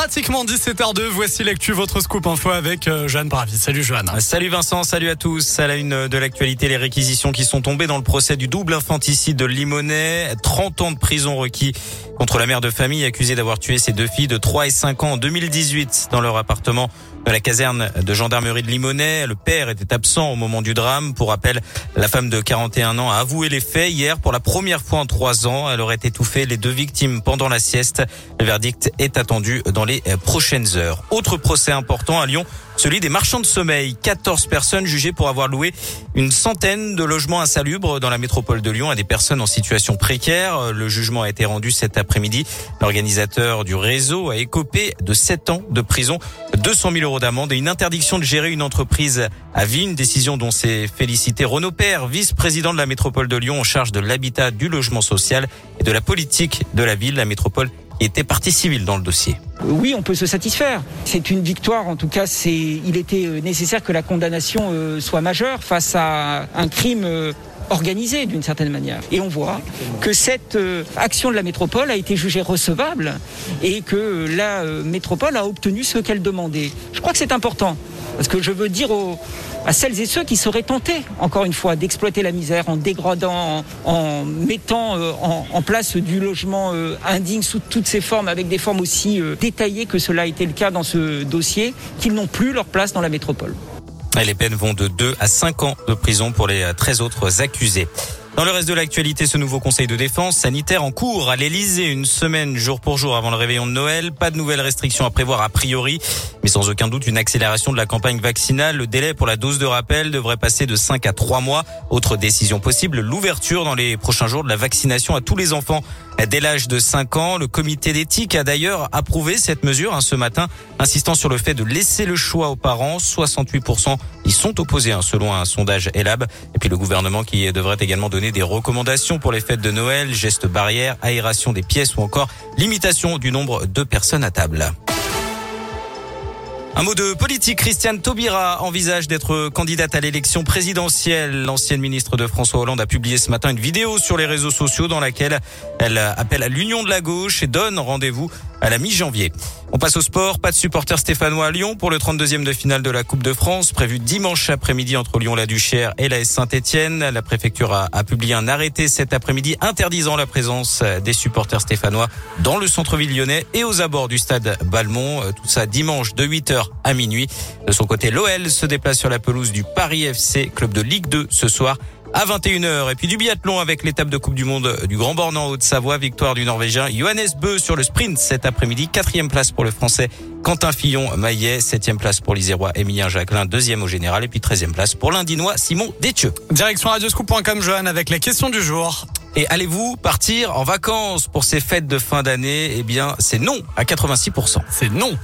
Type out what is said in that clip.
pratiquement 17h02. Voici l'actu, votre scoop info avec euh, Joanne Bravi. Salut Joanne. Salut Vincent, salut à tous. À la une de l'actualité, les réquisitions qui sont tombées dans le procès du double infanticide de Limonest. 30 ans de prison requis contre la mère de famille accusée d'avoir tué ses deux filles de 3 et 5 ans en 2018 dans leur appartement de la caserne de gendarmerie de Limonest. Le père était absent au moment du drame. Pour rappel, la femme de 41 ans a avoué les faits hier pour la première fois en trois ans. Elle aurait étouffé les deux victimes pendant la sieste. Le verdict est attendu dans les prochaines heures. Autre procès important à Lyon, celui des marchands de sommeil. 14 personnes jugées pour avoir loué une centaine de logements insalubres dans la métropole de Lyon à des personnes en situation précaire. Le jugement a été rendu cet après-midi. L'organisateur du réseau a écopé de 7 ans de prison, 200 000 euros d'amende et une interdiction de gérer une entreprise à vie. Une décision dont s'est félicité Renaud Père, vice-président de la métropole de Lyon en charge de l'habitat, du logement social et de la politique de la ville. La métropole était partie civile dans le dossier. Oui, on peut se satisfaire. C'est une victoire. En tout cas, c'est, il était euh, nécessaire que la condamnation euh, soit majeure face à un crime euh, organisé d'une certaine manière. Et on voit que cette action de la métropole a été jugée recevable et que la métropole a obtenu ce qu'elle demandait. Je crois que c'est important. Parce que je veux dire aux, à celles et ceux qui seraient tentés, encore une fois, d'exploiter la misère en dégradant, en, mettant euh, en, place du logement euh, indigne sous toutes ses formes, avec des formes aussi euh, détaillées que cela a été le cas dans ce dossier, qu'ils n'ont plus leur place dans la métropole. les peines vont de 2 à 5 ans de prison pour les 13 autres accusés. Dans le reste de l'actualité, ce nouveau conseil de défense sanitaire en cours à l'Elysée, une semaine jour pour jour avant le réveillon de Noël. Pas de nouvelles restrictions à prévoir a priori, mais sans aucun doute une accélération de la campagne vaccinale. Le délai pour la dose de rappel devrait passer de 5 à 3 mois. Autre décision possible, l'ouverture dans les prochains jours de la vaccination à tous les enfants dès l'âge de 5 ans. Le comité d'éthique a d'ailleurs approuvé cette mesure hein, ce matin, insistant sur le fait de laisser le choix aux parents. 68% y sont opposés hein, selon un sondage ELAB. Et puis le gouvernement qui devrait également donner des recommandations pour les fêtes de Noël, gestes barrières, aération des pièces ou encore limitation du nombre de personnes à table. Un mot de politique. Christiane Taubira envisage d'être candidate à l'élection présidentielle. L'ancienne ministre de François Hollande a publié ce matin une vidéo sur les réseaux sociaux dans laquelle elle appelle à l'union de la gauche et donne rendez-vous à la mi-janvier. On passe au sport. Pas de supporters stéphanois à Lyon pour le 32e de finale de la Coupe de France, prévu dimanche après-midi entre Lyon-la-Duchère et la Saint-Etienne. La préfecture a, a, publié un arrêté cet après-midi interdisant la présence des supporters stéphanois dans le centre-ville lyonnais et aux abords du stade Balmont. Tout ça dimanche de 8h à minuit. De son côté, l'OL se déplace sur la pelouse du Paris FC, club de Ligue 2 ce soir à 21h. Et puis du biathlon avec l'étape de Coupe du Monde du Grand Bornand en Haute-Savoie. Victoire du Norvégien Johannes Beu sur le sprint cet après-midi. Quatrième place pour le Français Quentin Fillon-Maillet. Septième place pour l'Isérois Emilien Jacquelin. Deuxième au général. Et puis treizième place pour l'Indinois Simon Détieux. Direction radioscoop.com Johan avec la question du jour. Et allez-vous partir en vacances pour ces fêtes de fin d'année? Eh bien, c'est non à 86%. C'est non.